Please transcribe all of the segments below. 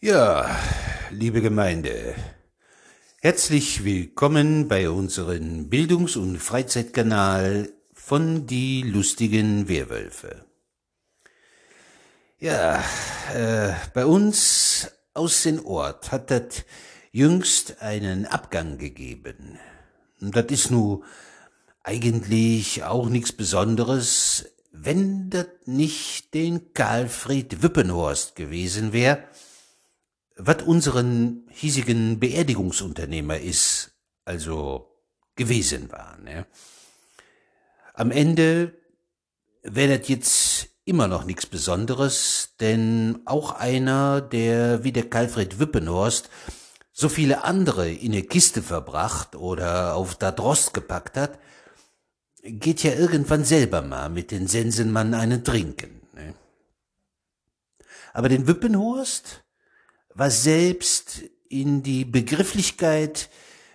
Ja, liebe Gemeinde, herzlich willkommen bei unserem Bildungs- und Freizeitkanal von die lustigen Werwölfe. Ja, äh, bei uns aus den Ort hat das jüngst einen Abgang gegeben. Das ist nu eigentlich auch nichts Besonderes, wenn das nicht den Karlfried Wippenhorst gewesen wär, wat unseren hiesigen Beerdigungsunternehmer is, also gewesen war. Ne? Am Ende wär das jetzt immer noch nichts Besonderes, denn auch einer, der wie der Karlfried Wippenhorst so viele andere in eine Kiste verbracht oder auf da Drost gepackt hat, geht ja irgendwann selber mal mit den Sensenmann einen trinken. Ne? Aber den Wippenhorst war selbst in die Begrifflichkeit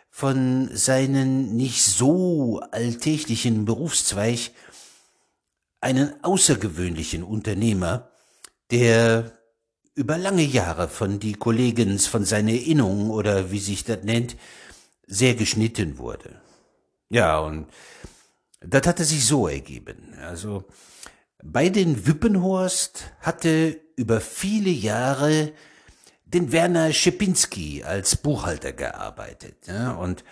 von seinen nicht so alltäglichen Berufszweig einen außergewöhnlichen Unternehmer, der über lange Jahre von die Kollegens von seiner Innung oder wie sich das nennt, sehr geschnitten wurde. Ja, und das hatte sich so ergeben. Also bei den Wippenhorst hatte über viele Jahre den Werner Schepinski als Buchhalter gearbeitet. Ja, und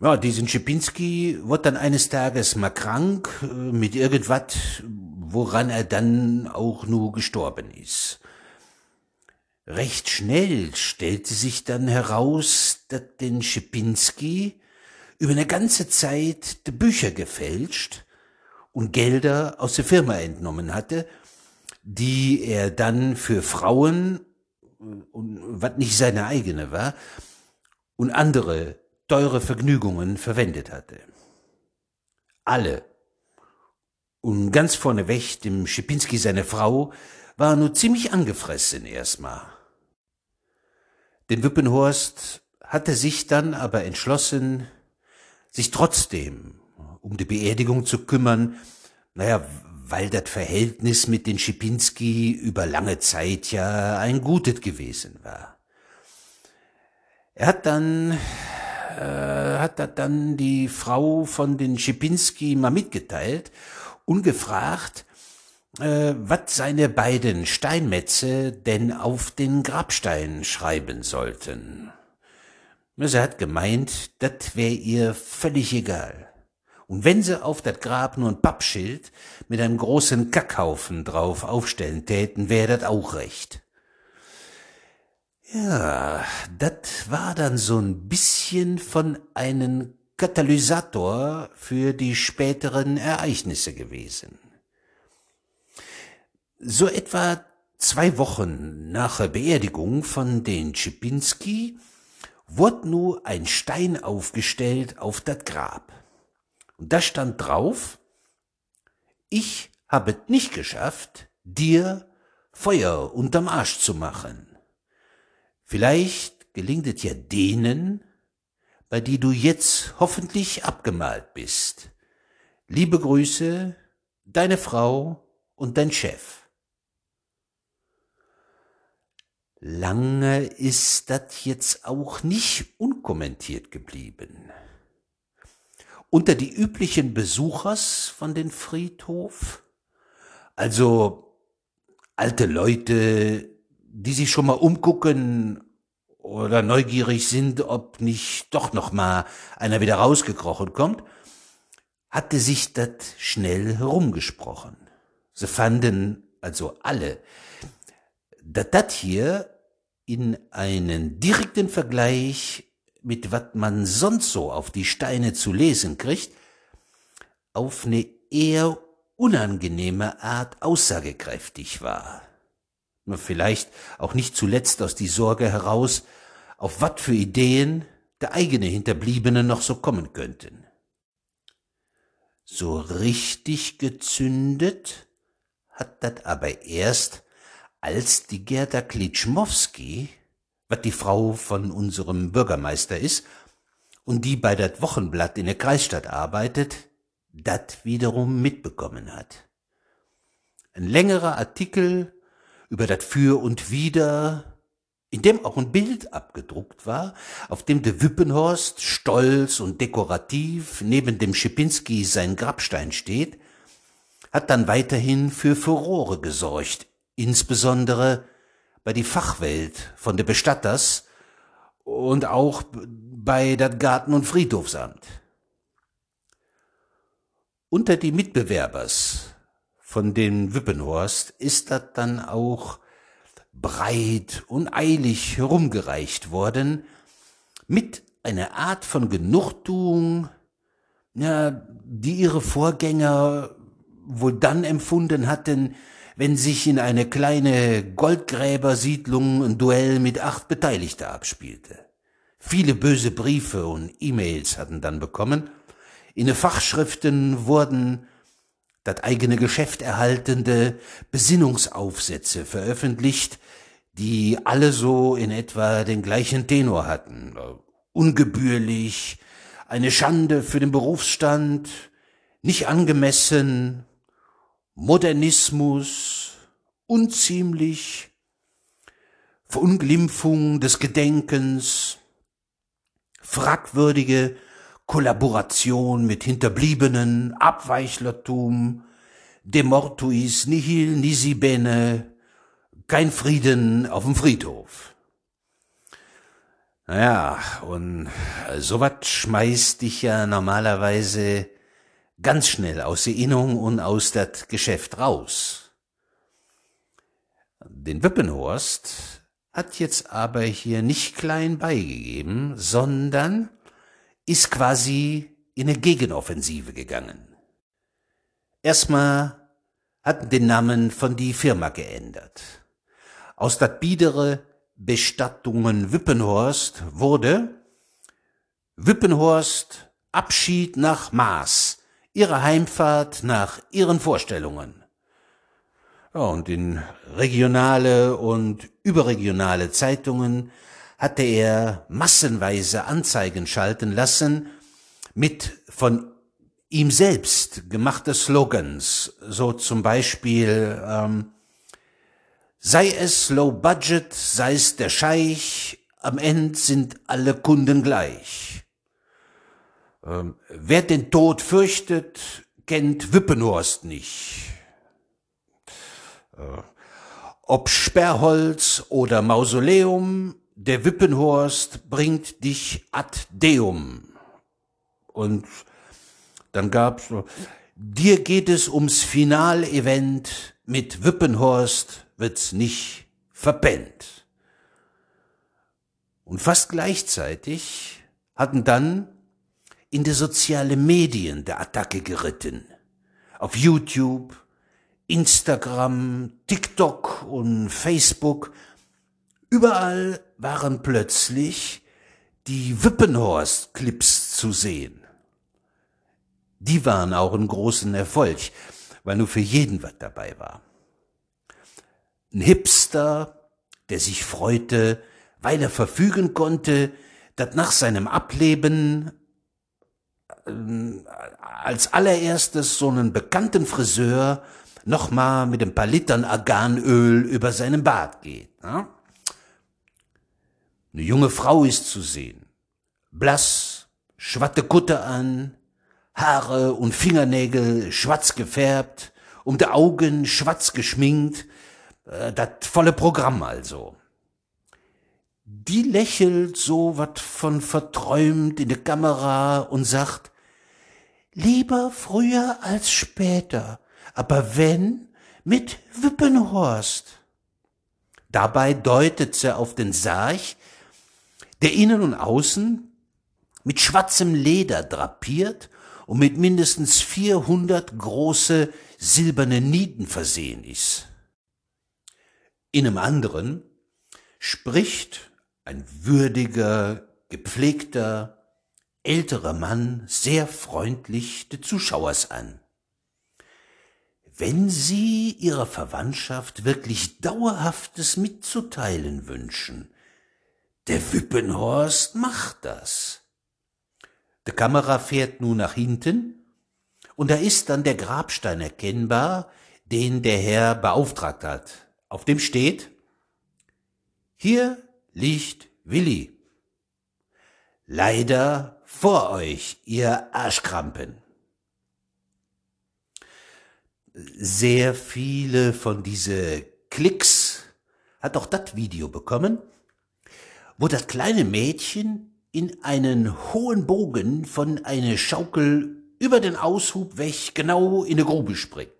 ja, diesen Schepinski wurde dann eines Tages mal krank äh, mit irgendwas, woran er dann auch nur gestorben ist. Recht schnell stellte sich dann heraus, dass den Schepinski über eine ganze Zeit die Bücher gefälscht und Gelder aus der Firma entnommen hatte, die er dann für Frauen und was nicht seine eigene war und andere teure Vergnügungen verwendet hatte. Alle und ganz vorneweg dem Schipinski seine Frau war nur ziemlich angefressen erstmal. Den Wippenhorst hatte sich dann aber entschlossen, sich trotzdem um die Beerdigung zu kümmern, naja, weil das Verhältnis mit den Schipinski über lange Zeit ja ein gutes gewesen war. Er hat dann äh, hat er dann die Frau von den Schipinski mal mitgeteilt und gefragt, äh, was seine beiden Steinmetze denn auf den Grabstein schreiben sollten. Sie hat gemeint, das wär ihr völlig egal. Und wenn sie auf das Grab nur ein Pappschild mit einem großen Kackhaufen drauf aufstellen täten, wär das auch recht. Ja, das war dann so ein bisschen von einem Katalysator für die späteren Ereignisse gewesen. So etwa zwei Wochen nach der Beerdigung von den Schipinski wurde nur ein Stein aufgestellt auf das Grab. Und da stand drauf, ich habe es nicht geschafft, dir Feuer unterm Arsch zu machen. Vielleicht gelingt es ja denen, bei die du jetzt hoffentlich abgemalt bist. Liebe Grüße, deine Frau und dein Chef. Lange ist das jetzt auch nicht unkommentiert geblieben unter die üblichen Besuchers von den Friedhof, also alte Leute, die sich schon mal umgucken oder neugierig sind, ob nicht doch noch mal einer wieder rausgekrochen kommt, hatte sich das schnell herumgesprochen. Sie fanden also alle, dass das hier in einen direkten Vergleich mit wat man sonst so auf die Steine zu lesen kriegt, auf ne eher unangenehme Art aussagekräftig war. Vielleicht auch nicht zuletzt aus die Sorge heraus, auf wat für Ideen der eigene Hinterbliebene noch so kommen könnten. So richtig gezündet hat dat aber erst, als die Gerda Klitschmowski wat die Frau von unserem Bürgermeister is und die bei dat Wochenblatt in der Kreisstadt arbeitet, dat wiederum mitbekommen hat. Ein längerer Artikel über dat Für und Wider in dem auch ein Bild abgedruckt war, auf dem der Wippenhorst stolz und dekorativ neben dem Schipinski sein Grabstein steht, hat dann weiterhin für Furore gesorgt, insbesondere bei die Fachwelt von der Bestatters und auch bei dat Garten- und Friedhofsamt. Unter die Mitbewerbers von den Wippenhorst ist dat dann auch breit und eilig herumgereicht worden, mit einer Art von Genugtuung, ja, die ihre Vorgänger wohl dann empfunden hatten, wenn sich in eine kleine Goldgräbersiedlung ein Duell mit acht Beteiligte abspielte. Viele böse Briefe und E-Mails hatten dann bekommen. In den Fachschriften wurden das eigene Geschäft erhaltende Besinnungsaufsätze veröffentlicht, die alle so in etwa den gleichen Tenor hatten. Ungebührlich, eine Schande für den Berufsstand, nicht angemessen, Modernismus, unziemlich, Verunglimpfung des Gedenkens, fragwürdige Kollaboration mit Hinterbliebenen, Abweichlertum, de mortuis nihil nisi bene, kein Frieden auf dem Friedhof. Naja, und sowas schmeißt dich ja normalerweise ganz schnell aus Erinnerung und aus dat Geschäft raus. Den Wippenhorst hat jetzt aber hier nicht klein beigegeben, sondern ist quasi in eine Gegenoffensive gegangen. Erstmal hat den Namen von die Firma geändert. Aus dat biedere Bestattungen Wippenhorst wurde Wippenhorst Abschied nach Maß, ihre Heimfahrt nach ihren Vorstellungen. Ja, und in regionale und überregionale Zeitungen hatte er massenweise Anzeigen schalten lassen mit von ihm selbst gemachte Slogans, so zum Beispiel ähm, Sei es Low Budget, sei es der Scheich, am Ende sind alle Kunden gleich. Ähm, wer den Tod fürchtet, kennt Wippenhorst nicht. Äh, ob Sperrholz oder Mausoleum, der Wippenhorst bringt dich ad deum. Und dann gab's so, dir geht es ums Finalevent mit Wippenhorst wird's nicht verpennt. Und fast gleichzeitig hatten dann in die soziale Medien der Attacke geritten. Auf YouTube, Instagram, TikTok und Facebook. Überall waren plötzlich die Wippenhorst-Clips zu sehen. Die waren auch ein großen Erfolg, weil nur für jeden was dabei war ein Hipster, der sich freute, weil er verfügen konnte, dass nach seinem Ableben äh, als allererstes so einen bekannten Friseur noch mal mit ein paar Litern Arganöl über seinen Bart geht. Ne? Eine junge Frau ist zu sehen, blass, schwatte Kutte an, Haare und Fingernägel schwarz gefärbt, um die Augen schwarz geschminkt, äh, das volle Programm also. Die lächelt so wat von verträumt in die Kamera und sagt, lieber früher als später, aber wenn, mit Wippenhorst. Dabei deutet sie auf den Sarg, der innen und außen mit schwarzem Leder drapiert und mit mindestens 400 große silberne Nieten versehen ist. In einem anderen spricht ein würdiger, gepflegter, älterer Mann sehr freundlich des Zuschauers an. Wenn Sie Ihrer Verwandtschaft wirklich Dauerhaftes mitzuteilen wünschen, der Wippenhorst macht das. Die Kamera fährt nun nach hinten, und da ist dann der Grabstein erkennbar, den der Herr beauftragt hat. Auf dem steht, hier liegt Willi. Leider vor euch, ihr Arschkrampen. Sehr viele von diese Klicks hat auch das Video bekommen, wo das kleine Mädchen in einen hohen Bogen von einer Schaukel über den Aushub weg genau in eine Grube springt.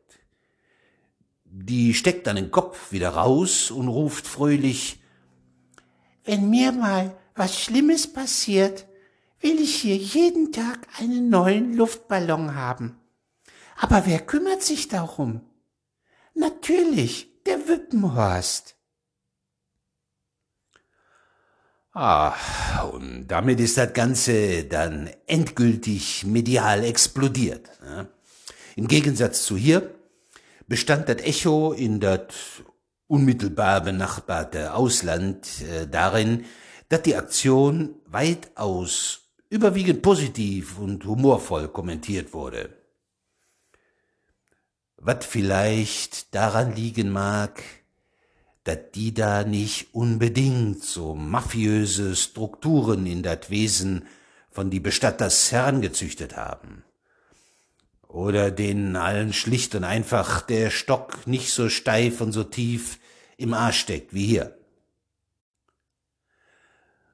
Die steckt dann den Kopf wieder raus und ruft fröhlich, wenn mir mal was Schlimmes passiert, will ich hier jeden Tag einen neuen Luftballon haben. Aber wer kümmert sich darum? Natürlich, der Wippenhorst. Ah, und damit ist das Ganze dann endgültig medial explodiert. Ne? Im Gegensatz zu hier bestand das Echo in das unmittelbar benachbarte Ausland äh, darin, dass die Aktion weitaus überwiegend positiv und humorvoll kommentiert wurde. Was vielleicht daran liegen mag, dass die da nicht unbedingt so mafiöse Strukturen in das Wesen von die Bestatters herangezüchtet haben. Oder denen allen schlicht und einfach der Stock nicht so steif und so tief im Arsch steckt wie hier.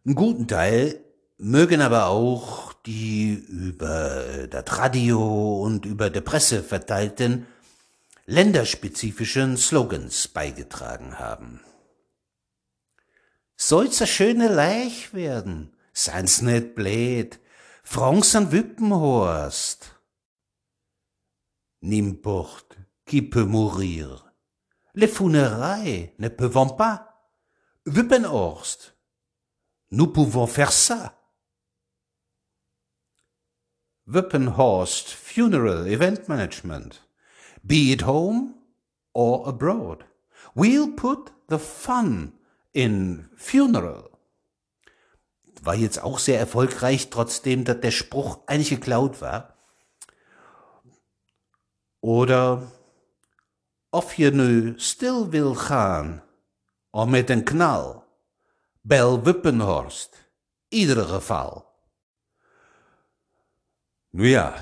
Einen guten Teil mögen aber auch die über das Radio und über der Presse verteilten länderspezifischen Slogans beigetragen haben. Soll's a schöne Leich werden, sein's net blöd, Franks an Wippenhorst. N'importe qui peut mourir. Les funérailles ne peuvent pas. Wippenhorst. Nous pouvons faire ça. Wippenhorst Funeral Event Management. Be it home or abroad. We'll put the fun in funeral. War jetzt auch sehr erfolgreich, trotzdem, dass der Spruch eigentlich geklaut war. Oder of je nu stil wil gaan, of met een knal, bel Wippenhorst, ieder geval. Nu ja,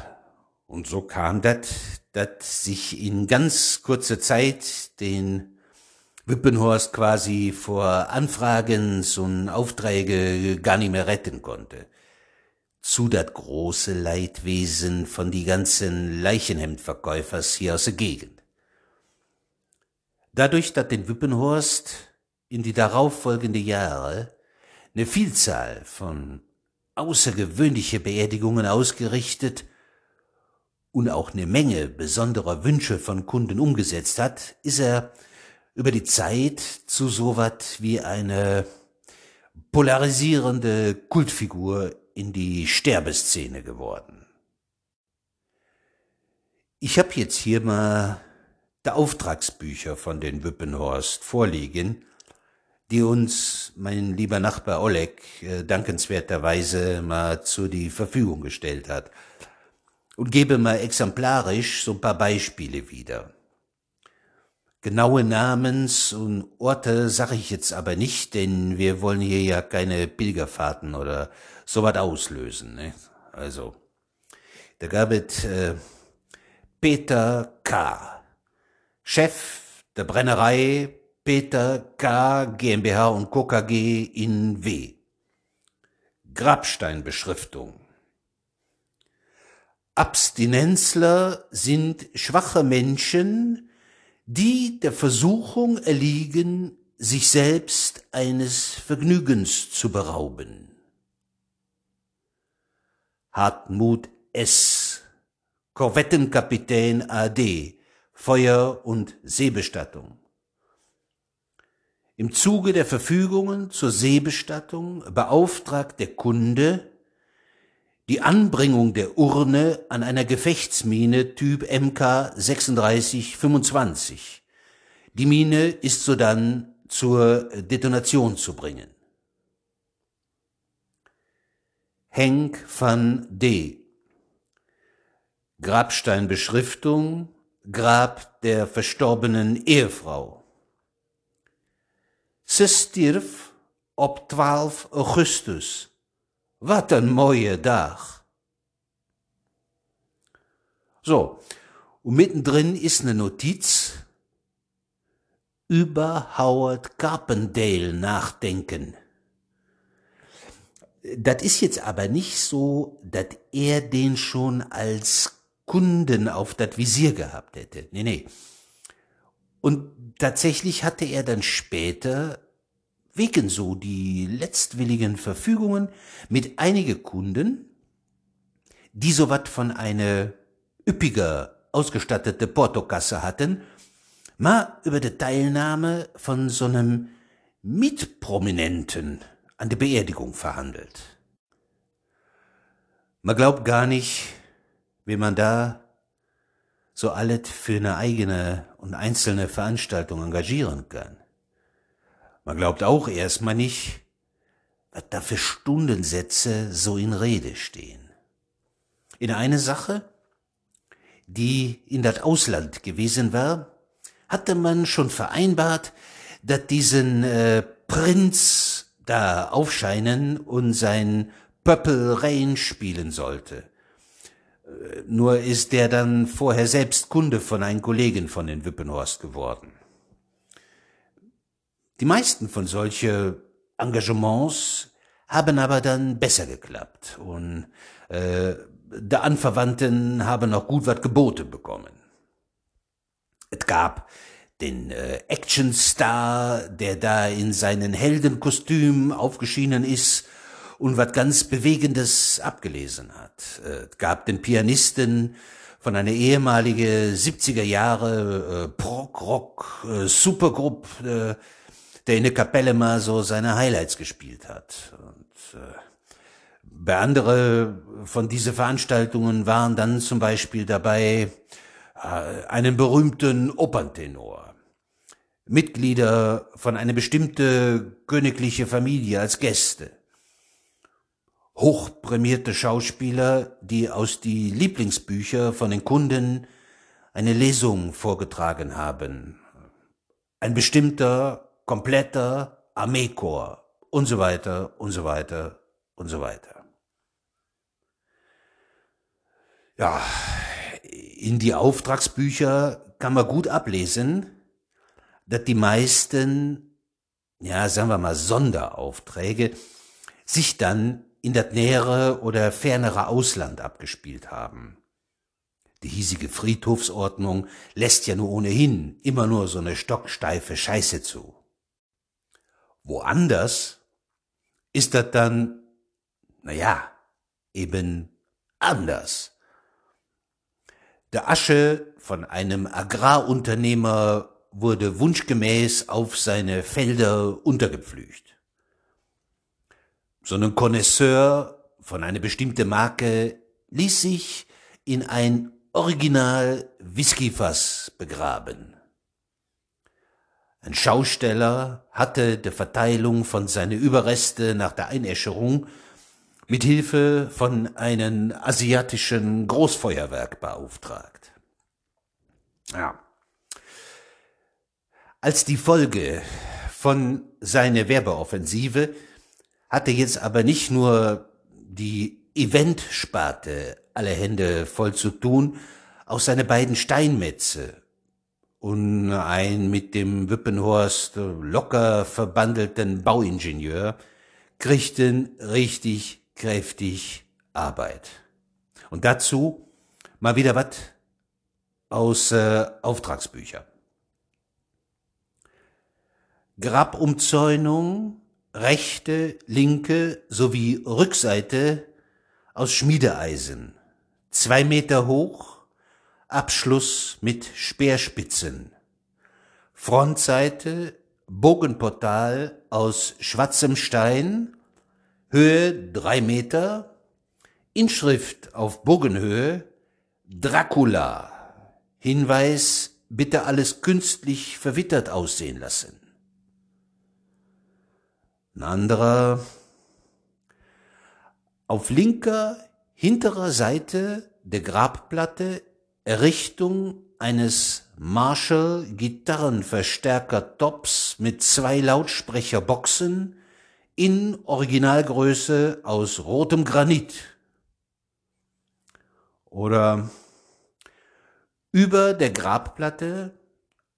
und so kam das, dass sich in ganz kurzer Zeit den Wippenhorst quasi vor Anfragen und Aufträge gar nicht mehr retten konnte. Zu dat große Leidwesen von die ganzen Leichenhemdverkäufers hier aus der Gegend. Dadurch, dass den Wippenhorst in die darauffolgende Jahre eine Vielzahl von außergewöhnliche Beerdigungen ausgerichtet und auch eine Menge besonderer Wünsche von Kunden umgesetzt hat, ist er über die Zeit zu so wat wie eine polarisierende Kultfigur in die Sterbeszene geworden. Ich habe jetzt hier mal die Auftragsbücher von den Wippenhorst vorliegen, die uns mein lieber Nachbar Oleg äh, dankenswerterweise mal zu die Verfügung gestellt hat und gebe mal exemplarisch so ein paar Beispiele wieder. Genaue Namens und Orte sage ich jetzt aber nicht, denn wir wollen hier ja keine Pilgerfahrten oder sowas auslösen. Ne? Also, da gab es äh, Peter K., Chef der Brennerei Peter K. GmbH und Co. KG in W. Grabsteinbeschriftung Abstinenzler sind schwache Menschen, die der Versuchung erliegen, sich selbst eines Vergnügens zu berauben. Hartmut S., Korvettenkapitän AD, Feuer- und Seebestattung. Im Zuge der Verfügungen zur Seebestattung beauftragt der Kunde die Anbringung der Urne an einer Gefechtsmine Typ MK 3625. Die Mine ist sodann zur Detonation zu bringen. Henk van D. Grabsteinbeschriftung Grab der verstorbenen Ehefrau. Se stierf op 12 Augustus. Wat een mooie dag. So, und mittendrin ist eine Notiz über Howard Carpendale nachdenken. Das ist jetzt aber nicht so, dass er den schon als Kunden auf das Visier gehabt hätte. Nee, nee. Und tatsächlich hatte er dann später wegen so die letztwilligen Verfügungen mit einige Kunden, die so wat von eine üppiger ausgestattete Portokasse hatten, mal über die Teilnahme von so einem Mitprominenten an der Beerdigung verhandelt. Man glaubt gar nicht, wie man da so alles für eine eigene und einzelne Veranstaltung engagieren kann. Man glaubt auch erstmal nicht, was da für Stundensätze so in Rede stehen. In eine Sache, die in das Ausland gewesen war, hatte man schon vereinbart, dass diesen äh, Prinz da aufscheinen und sein Pöppel Rain spielen sollte. Äh, nur ist der dann vorher selbst Kunde von einem Kollegen von den Wippenhorst geworden. Die meisten von solche Engagements haben aber dann besser geklappt und äh, der Anverwandten haben noch gut was geboten bekommen. Es gab den äh, Actionstar, der da in seinen Heldenkostüm aufgeschienen ist und was ganz Bewegendes abgelesen hat. Äh, es gab den Pianisten von einer ehemalige 70er Jahre äh, Prog-Rock äh, Supergruppe, äh, der in der Kapelle mal so seine Highlights gespielt hat. Und äh, bei andere von diese Veranstaltungen waren dann zum Beispiel dabei äh, einen berühmten Operntenor, Mitglieder von einer bestimmte königliche Familie als Gäste, hochprämierte Schauspieler, die aus die Lieblingsbücher von den Kunden eine Lesung vorgetragen haben, ein bestimmter, kompletter Armeekorps und so weiter und so weiter und so weiter. Ja, in die Auftragsbücher kann man gut ablesen, dass die meisten, ja, sagen wir mal, Sonderaufträge sich dann in das nähere oder fernere Ausland abgespielt haben. Die hiesige Friedhofsordnung lässt ja nur ohnehin immer nur so eine stocksteife Scheiße zu. Woanders ist das dann, naja, eben anders. Der Asche von einem Agrarunternehmer wurde wunschgemäß auf seine Felder untergepflügt. So ein Connoisseur von einer bestimmten Marke ließ sich in ein Original Whiskyfass begraben. Ein Schausteller hatte der Verteilung von seine Überreste nach der Einäscherung mit Hilfe von einem asiatischen Großfeuerwerk beauftragt. Ja. Als die Folge von seiner Werbeoffensive hatte jetzt aber nicht nur die Eventsparte alle Hände voll zu tun, auch seine beiden Steinmetze und ein mit dem Wippenhorst locker verbandelten Bauingenieur kriegten richtig kräftig Arbeit. Und dazu mal wieder was aus äh, Auftragsbücher. Grabumzäunung, rechte, linke sowie Rückseite aus Schmiedeeisen, zwei Meter hoch, Abschluss mit Speerspitzen, Frontseite, Bogenportal aus schwarzem Stein, Höhe drei Meter, Inschrift auf Bogenhöhe, Dracula. Hinweis, bitte alles künstlich verwittert aussehen lassen. Ein anderer, auf linker, hinterer Seite der Grabplatte Errichtung eines Marshall Gitarrenverstärker Tops mit zwei Lautsprecherboxen in Originalgröße aus rotem Granit. Oder über der Grabplatte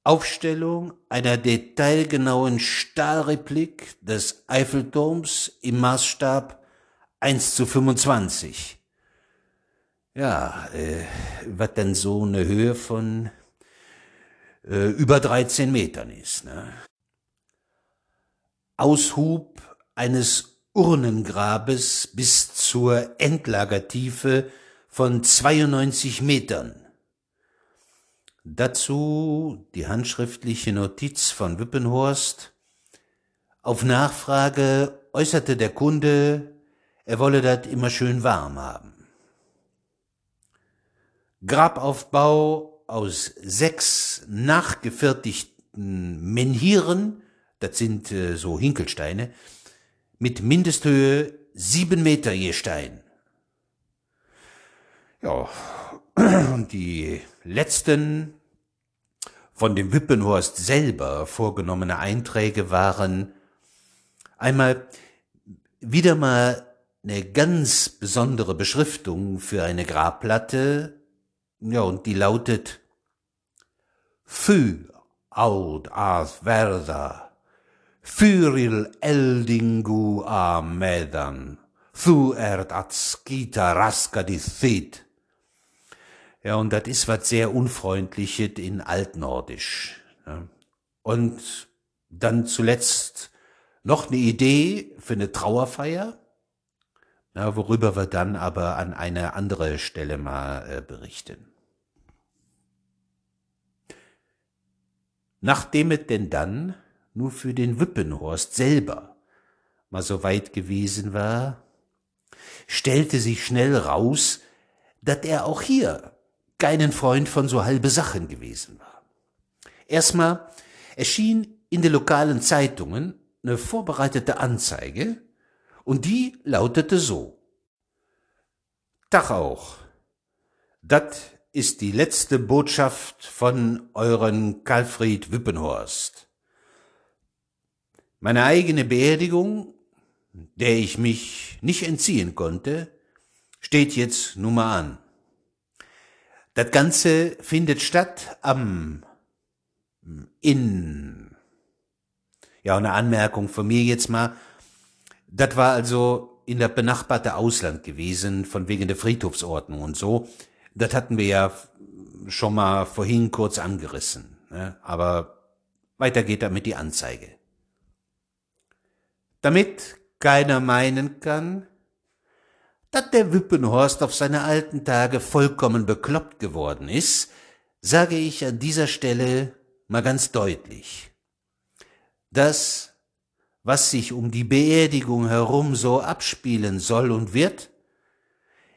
Aufstellung einer detailgenauen Stahlreplik des Eiffelturms im Maßstab 1 zu 25. Ja, äh, was denn so eine Höhe von äh, über 13 Metern ist. Ne? Aushub eines Urnengrabes bis zur Endlagertiefe von 92 Metern. Dazu die handschriftliche Notiz von Wippenhorst. Auf Nachfrage äußerte der Kunde, er wolle das immer schön warm haben. Grabaufbau aus sechs nachgefertigten Menhiren, das sind äh, so Hinkelsteine, mit Mindesthöhe sieben Meter je Stein. Ja, und die letzten von dem Wippenhorst selber vorgenommene Einträge waren einmal wieder mal eine ganz besondere Beschriftung für eine Grabplatte, ja, und die lautet Fy aud as verda, fyril eldingu a medan, thu ert at skita raska di thit. Ja, und das ist was sehr Unfreundliches in Altnordisch. Ja. Und dann zuletzt noch eine Idee für eine Trauerfeier, ja, worüber wir dann aber an einer andere Stelle mal äh, berichten. Nachdem es denn dann nur für den Wippenhorst selber mal so weit gewesen war, stellte sich schnell raus, dass er auch hier keinen Freund von so halbe Sachen gewesen war. Erstmal erschien in den lokalen Zeitungen eine vorbereitete Anzeige und die lautete so. Tag auch. Dat ist die letzte Botschaft von euren Karlfried Wippenhorst. Meine eigene Beerdigung, der ich mich nicht entziehen konnte, steht jetzt nun mal an. Das Ganze findet statt am in ja eine Anmerkung von mir jetzt mal. Das war also in der benachbarte Ausland gewesen von wegen der Friedhofsordnung und so. Das hatten wir ja schon mal vorhin kurz angerissen. Ne? Aber weiter geht damit die Anzeige. Damit keiner meinen kann, dass der Wippenhorst auf seine alten Tage vollkommen bekloppt geworden ist, sage ich an dieser Stelle mal ganz deutlich. Das, was sich um die Beerdigung herum so abspielen soll und wird,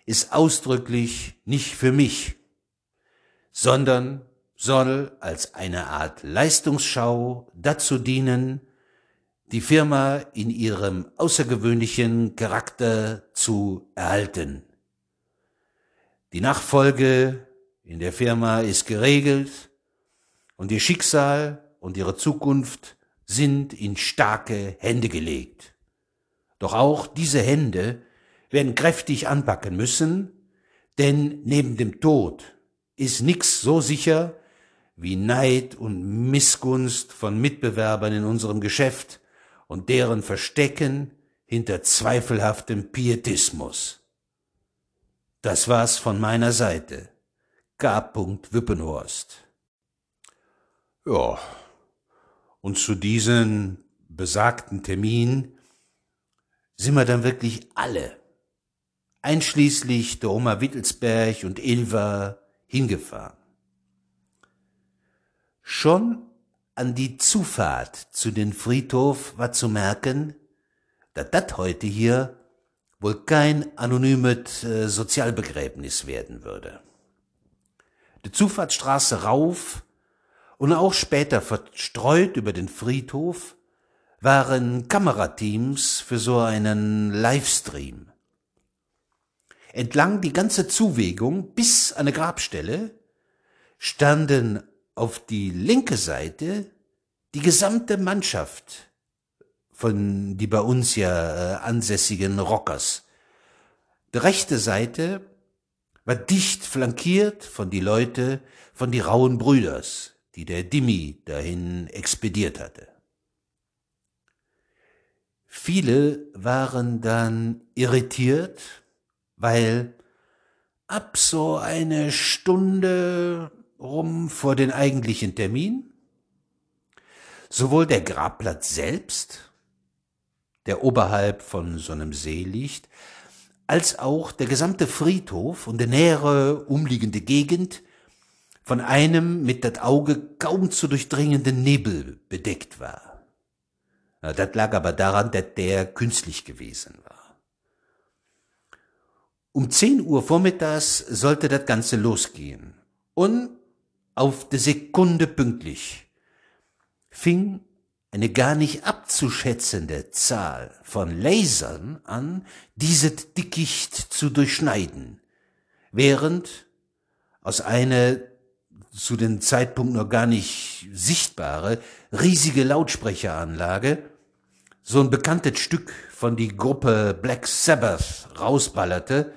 ist ausdrücklich nicht für mich, sondern soll als eine Art Leistungsschau dazu dienen, die Firma in ihrem außergewöhnlichen Charakter zu erhalten. Die Nachfolge in der Firma ist geregelt und ihr Schicksal und ihre Zukunft sind in starke Hände gelegt. Doch auch diese Hände werden kräftig anpacken müssen, denn neben dem Tod ist nix so sicher wie Neid und Missgunst von Mitbewerbern in unserem Geschäft, und deren Verstecken hinter zweifelhaftem Pietismus. Das war's von meiner Seite. K. Wippenhorst. Ja, und zu diesem besagten Termin sind wir dann wirklich alle, einschließlich der Oma Wittelsberg und Ilva, hingefahren. Schon an die Zufahrt zu den Friedhof war zu merken, dass das heute hier wohl kein anonymes äh, Sozialbegräbnis werden würde. Die Zufahrtsstraße rauf und auch später verstreut über den Friedhof waren Kamerateams für so einen Livestream. Entlang die ganze Zuwegung bis an eine Grabstelle standen auf die linke Seite die gesamte Mannschaft von die bei uns ja äh, ansässigen Rockers. Die rechte Seite war dicht flankiert von die Leute von die rauen Brüders, die der Dimmi dahin expediert hatte. Viele waren dann irritiert, weil ab so eine Stunde rum vor den eigentlichen Termin sowohl der Grabplatz selbst, der oberhalb von so einem See liegt, als auch der gesamte Friedhof und der nähere umliegende Gegend von einem mit das Auge kaum zu durchdringenden Nebel bedeckt war. Das lag aber daran, dass der künstlich gewesen war. Um 10 Uhr vormittags sollte das Ganze losgehen. Und auf die Sekunde pünktlich fing eine gar nicht abzuschätzende Zahl von Lasern an, diese Dickicht zu durchschneiden, während aus einer zu dem Zeitpunkt noch gar nicht sichtbare riesige Lautsprecheranlage so ein bekanntes Stück von die Gruppe Black Sabbath rausballerte,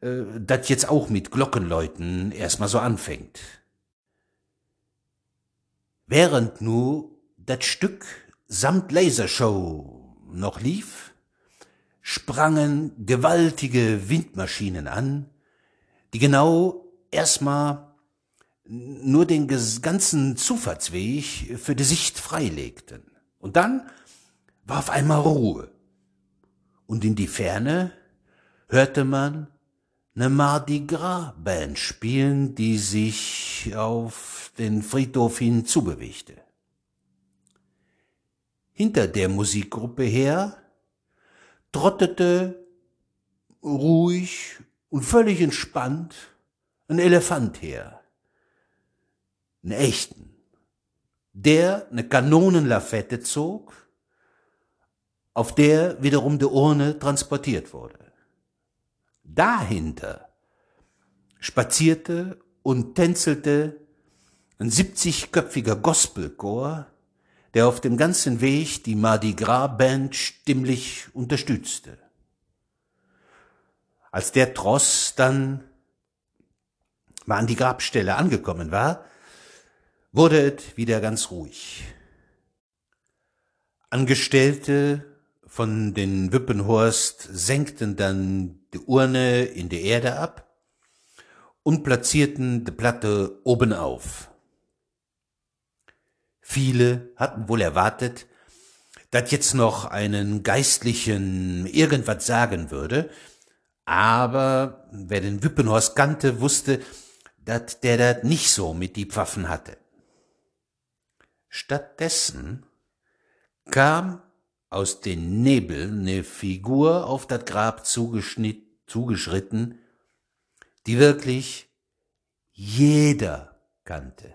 äh, das jetzt auch mit Glockenläuten erstmal so anfängt. Während nur das Stück samt Lasershow noch lief, sprangen gewaltige Windmaschinen an, die genau erstmal nur den ganzen Zufahrtsweg für die Sicht freilegten. Und dann war auf einmal Ruhe. Und in die Ferne hörte man eine Mardi Gras Band spielen, die sich auf den Friedhof hin zubewegte. Hinter der Musikgruppe her trottete ruhig und völlig entspannt ein Elefant her. Einen echten. Der eine Kanonenlafette zog auf der wiederum die Urne transportiert wurde. Dahinter spazierte und tänzelte ein 70-köpfiger Gospelchor, der auf dem ganzen Weg die Mardi Gras Band stimmlich unterstützte. Als der Tross dann mal an die Grabstelle angekommen war, wurde es wieder ganz ruhig. Angestellte von den Wippenhorst senkten dann die Urne in die Erde ab und platzierten die Platte oben auf. Viele hatten wohl erwartet, dass jetzt noch einen Geistlichen irgendwas sagen würde, aber wer den Wippenhorst kannte, wusste, dass der das nicht so mit die Pfaffen hatte. Stattdessen kam aus den Nebeln ne Figur auf das Grab zugeschritten, die wirklich jeder kannte.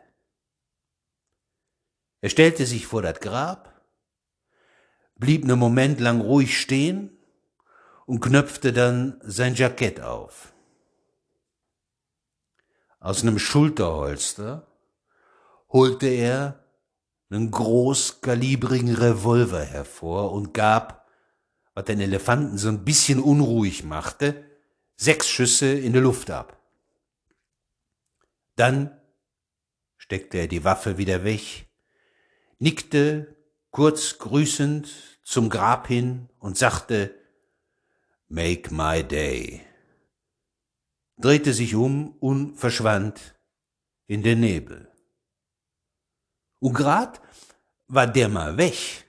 Er stellte sich vor das Grab, blieb ne Moment lang ruhig stehen und knöpfte dann sein Jackett auf. Aus nem Schulterholster holte er einen großkalibrigen Revolver hervor und gab, was den Elefanten so ein bisschen unruhig machte, sechs Schüsse in die Luft ab. Dann steckte er die Waffe wieder weg, nickte kurz grüßend zum Grab hin und sagte Make my day, drehte sich um und verschwand in den Nebel. Und grad war der mal weg.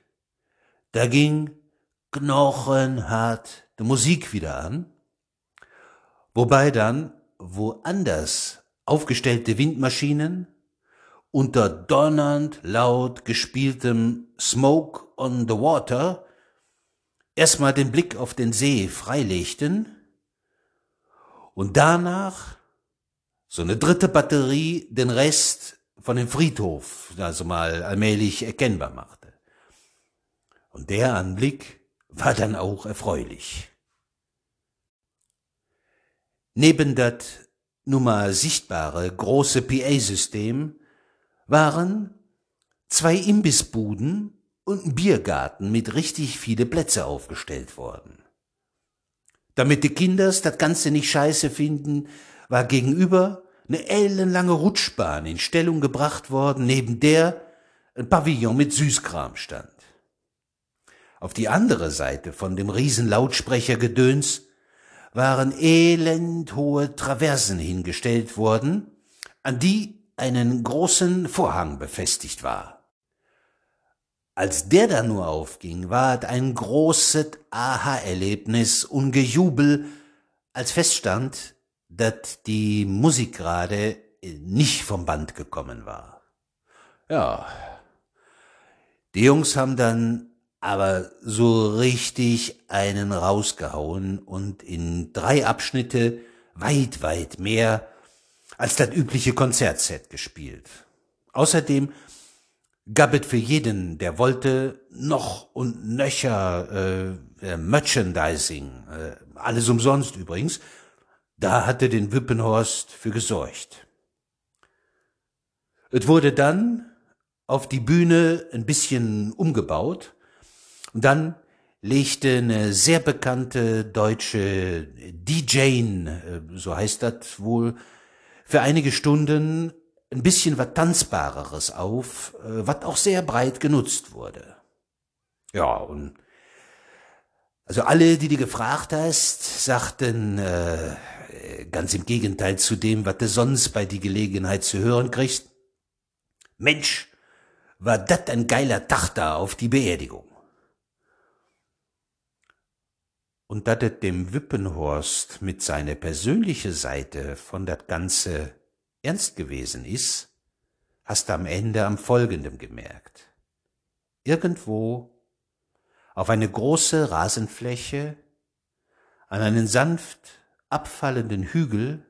Da ging knochenhart die Musik wieder an, wobei dann woanders aufgestellte Windmaschinen unter donnernd laut gespieltem Smoke on the Water erstmal den Blick auf den See freilegten und danach so eine dritte Batterie den Rest von dem Friedhof also mal allmählich erkennbar machte. Und der Anblick war dann auch erfreulich. Neben dat nummer sichtbare große PA-System waren zwei Imbissbuden und ein Biergarten mit richtig viele Plätze aufgestellt worden. Damit die Kinders das Ganze nicht scheiße finden, war gegenüber eine ellenlange Rutschbahn in Stellung gebracht worden, neben der ein Pavillon mit Süßkram stand. Auf die andere Seite von dem Riesenlautsprechergedöns waren elendhohe Traversen hingestellt worden, an die einen großen Vorhang befestigt war. Als der da nur aufging, war es ein großes Aha-Erlebnis und Gejubel, als feststand, dass die Musik gerade nicht vom Band gekommen war. Ja, die Jungs haben dann aber so richtig einen rausgehauen und in drei Abschnitte weit, weit mehr als das übliche Konzertset gespielt. Außerdem gab es für jeden, der wollte, noch und nöcher äh, Merchandising, äh, alles umsonst übrigens, da hatte den Wippenhorst für gesorgt. Es wurde dann auf die Bühne ein bisschen umgebaut und dann legte eine sehr bekannte deutsche DJ, äh, so heißt das wohl, für einige Stunden ein bisschen was Tanzbareres auf, äh, was auch sehr breit genutzt wurde. Ja, und also alle, die du gefragt hast, sagten äh, ganz im Gegenteil zu dem, was du sonst bei die Gelegenheit zu hören kriegst. Mensch, war dat ein geiler Tag da auf die Beerdigung. und dat et dem Wippenhorst mit seiner persönliche Seite von dat Ganze ernst gewesen is, hast am Ende am Folgendem gemerkt. Irgendwo auf eine große Rasenfläche, an einen sanft abfallenden Hügel,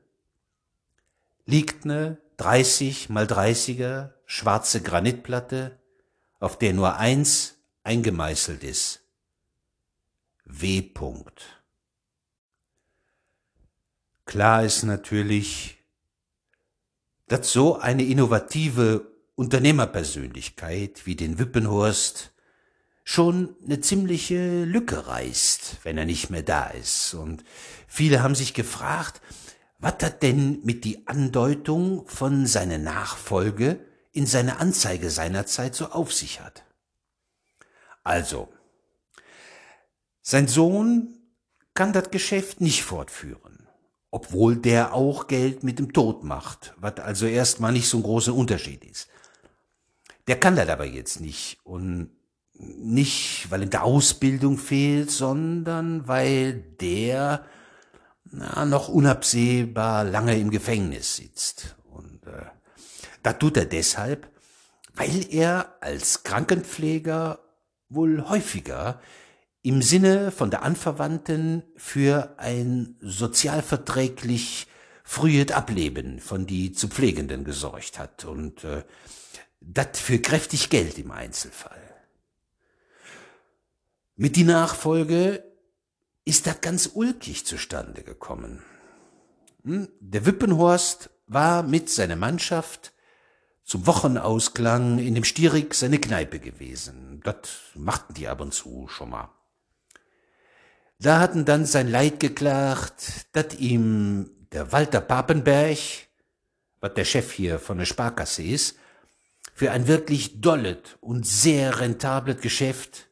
liegt ne 30 mal 30er schwarze Granitplatte, auf der nur eins eingemeißelt ist, W. -Punkt. Klar ist natürlich, dass so eine innovative Unternehmerpersönlichkeit wie den Wippenhorst schon eine ziemliche Lücke reißt, wenn er nicht mehr da ist. Und viele haben sich gefragt, was hat denn mit die Andeutung von seiner Nachfolge in seiner Anzeige seinerzeit so auf sich hat. Also, sein Sohn kann das Geschäft nicht fortführen, obwohl der auch Geld mit dem Tod macht, was also erstmal nicht so ein großer Unterschied ist. Der kann das aber jetzt nicht und nicht, weil ihm der Ausbildung fehlt, sondern weil der na, noch unabsehbar lange im Gefängnis sitzt. Und äh, das tut er deshalb, weil er als Krankenpfleger wohl häufiger im Sinne von der Anverwandten für ein sozialverträglich frühes Ableben von die zu Pflegenden gesorgt hat und äh, das für kräftig Geld im Einzelfall. Mit die Nachfolge ist das ganz ulkig zustande gekommen. Hm? Der Wippenhorst war mit seiner Mannschaft zum Wochenausklang in dem Stierig seine Kneipe gewesen. Das machten die ab und zu schon mal. Da hatten dann sein Leid geklagt, dat ihm der Walter Papenberg, wat der Chef hier von der Sparkasse ist, für ein wirklich dollet und sehr rentablet Geschäft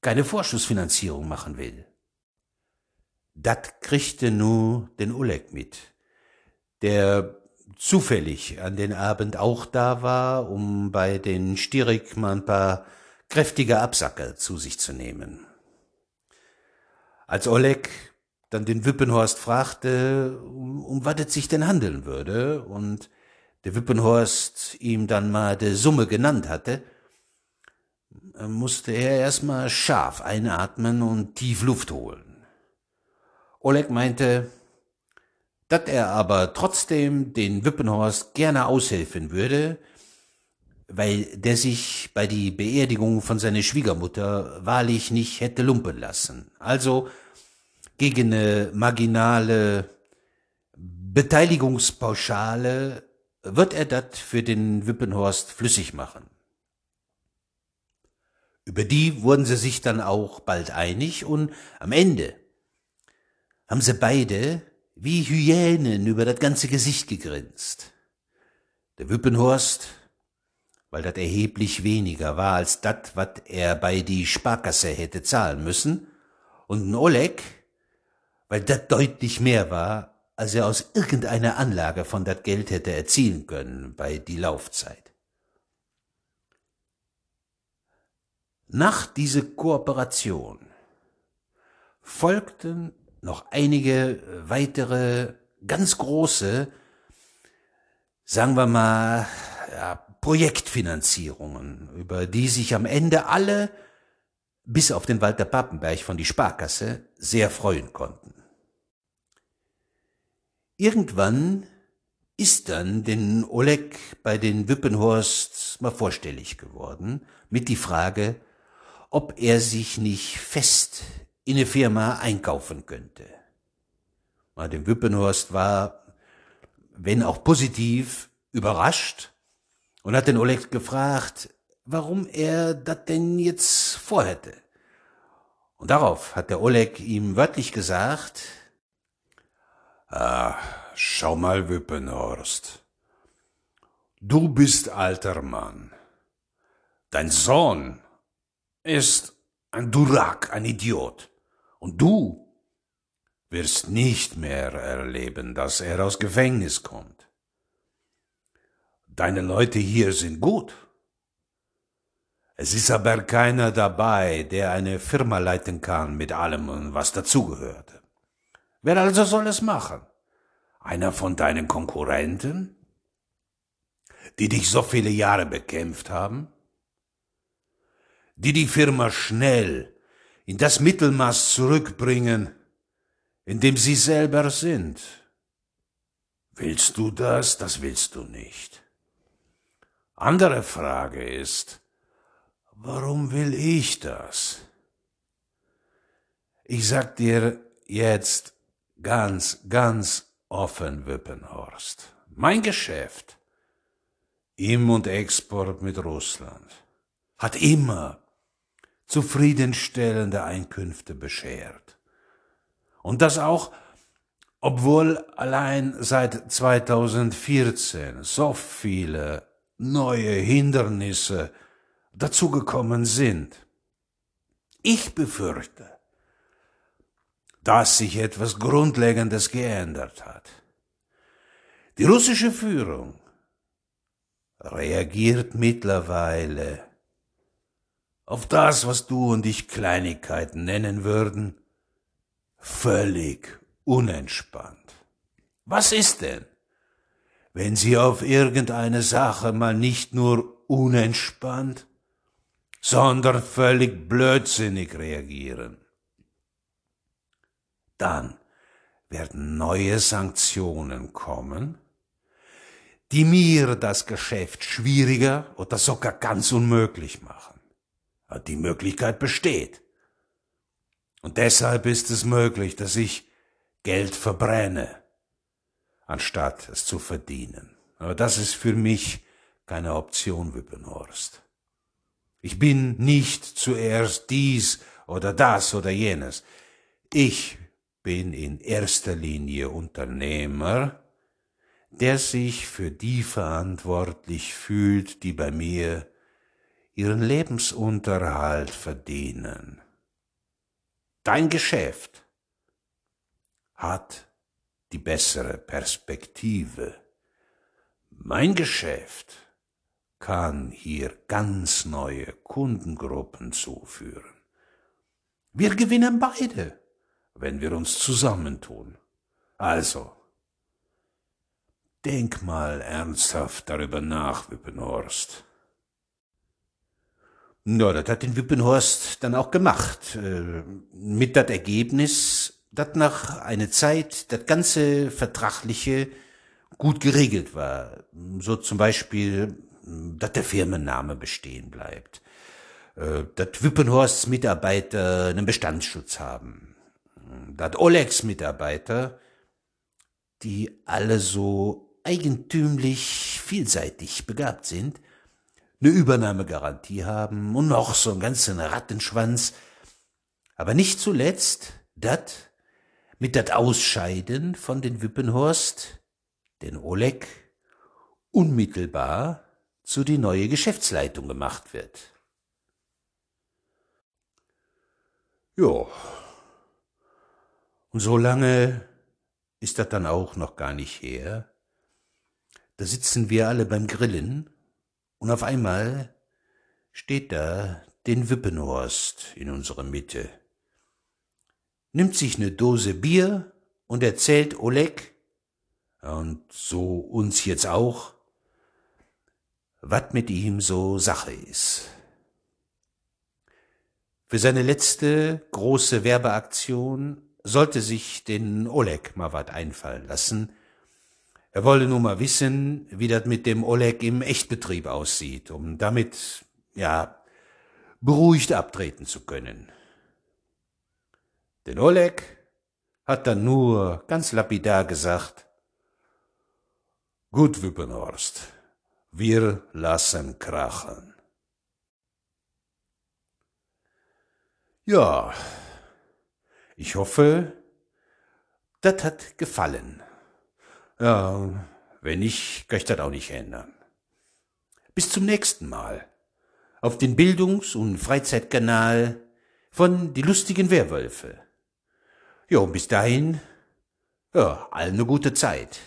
keine Vorschussfinanzierung machen will. Dat kriegte nu den Oleg mit, der zufällig an den Abend auch da war, um bei den Stierig mal ein paar kräftige Absacker zu sich zu nehmen. Als Oleg dann den Wippenhorst fragte, um, um was es sich denn handeln würde, und der Wippenhorst ihm dann mal die Summe genannt hatte, musste er erstmal scharf einatmen und tief Luft holen. Oleg meinte, dass er aber trotzdem den Wippenhorst gerne aushelfen würde, weil der sich bei die Beerdigung von seiner Schwiegermutter wahrlich nicht hätte lumpen lassen. Also gegen eine marginale Beteiligungspauschale wird er das für den Wippenhorst flüssig machen. Über die wurden sie sich dann auch bald einig und am Ende haben sie beide wie Hyänen über das ganze Gesicht gegrinst. Der Wüppenhorst, weil das erheblich weniger war als das, was er bei die Sparkasse hätte zahlen müssen, und ein Oleg, weil das deutlich mehr war, als er aus irgendeiner Anlage von dat Geld hätte erzielen können bei die Laufzeit. Nach dieser Kooperation folgten noch einige weitere ganz große, sagen wir mal, ja, Projektfinanzierungen, über die sich am Ende alle, bis auf den Walter Pappenberg von die Sparkasse, sehr freuen konnten. Irgendwann ist dann den Oleg bei den Wippenhorst mal vorstellig geworden mit die Frage, ob er sich nicht fest in eine Firma einkaufen könnte. Dem Wippenhorst war, wenn auch positiv, überrascht und hat den Oleg gefragt, warum er das denn jetzt vorhätte. Und darauf hat der Oleg ihm wörtlich gesagt, Ah, schau mal, Wippenhorst. Du bist alter Mann. Dein Sohn ist ein Durak, ein Idiot. Und du wirst nicht mehr erleben, dass er aus Gefängnis kommt. Deine Leute hier sind gut. Es ist aber keiner dabei, der eine Firma leiten kann mit allem, was dazugehört. Wer also soll es machen? Einer von deinen Konkurrenten? Die dich so viele Jahre bekämpft haben? Die die Firma schnell in das Mittelmaß zurückbringen, in dem sie selber sind? Willst du das? Das willst du nicht. Andere Frage ist, warum will ich das? Ich sag dir jetzt, ganz, ganz offen, Wippenhorst. Mein Geschäft, Im- und Export mit Russland, hat immer zufriedenstellende Einkünfte beschert. Und das auch, obwohl allein seit 2014 so viele neue Hindernisse dazugekommen sind. Ich befürchte, dass sich etwas Grundlegendes geändert hat. Die russische Führung reagiert mittlerweile auf das, was du und ich Kleinigkeiten nennen würden, völlig unentspannt. Was ist denn, wenn sie auf irgendeine Sache mal nicht nur unentspannt, sondern völlig blödsinnig reagieren? Dann werden neue Sanktionen kommen, die mir das Geschäft schwieriger oder sogar ganz unmöglich machen. Die Möglichkeit besteht. Und deshalb ist es möglich, dass ich Geld verbrenne, anstatt es zu verdienen. Aber das ist für mich keine Option, Wippenhorst. Ich bin nicht zuerst dies oder das oder jenes. Ich bin in erster Linie Unternehmer, der sich für die verantwortlich fühlt, die bei mir ihren Lebensunterhalt verdienen. Dein Geschäft hat die bessere Perspektive. Mein Geschäft kann hier ganz neue Kundengruppen zuführen. Wir gewinnen beide wenn wir uns zusammentun. Also, denk mal ernsthaft darüber nach, Wippenhorst. Ja, das hat den Wippenhorst dann auch gemacht, äh, mit dat Ergebnis, dat nach einer Zeit das ganze Vertragliche gut geregelt war. So zum Beispiel, dass der Firmenname bestehen bleibt, äh, dass Wippenhorsts Mitarbeiter einen Bestandsschutz haben, dat Olegs Mitarbeiter, die alle so eigentümlich vielseitig begabt sind, ne Übernahmegarantie haben und noch so einen ganzen Rattenschwanz. Aber nicht zuletzt dat mit dat Ausscheiden von den Wippenhorst, den Oleg, unmittelbar zu die neue Geschäftsleitung gemacht wird. Ja. Und so lange ist das dann auch noch gar nicht her. Da sitzen wir alle beim Grillen und auf einmal steht da den Wippenhorst in unserer Mitte, nimmt sich ne Dose Bier und erzählt Oleg, und so uns jetzt auch, wat mit ihm so Sache is. Für seine letzte große Werbeaktion sollte sich den Oleg mal wat einfallen lassen. Er wolle nur mal wissen, wie das mit dem Oleg im Echtbetrieb aussieht, um damit, ja, beruhigt abtreten zu können. Den Oleg hat dann nur ganz lapidar gesagt, Gut, Wippenhorst, wir lassen krachen. Ja, ich hoffe, das hat gefallen. Ja, wenn nicht, kann ich das auch nicht ändern. Bis zum nächsten Mal. Auf den Bildungs- und Freizeitkanal von Die lustigen Werwölfe. Ja, und bis dahin, ja, allen eine gute Zeit.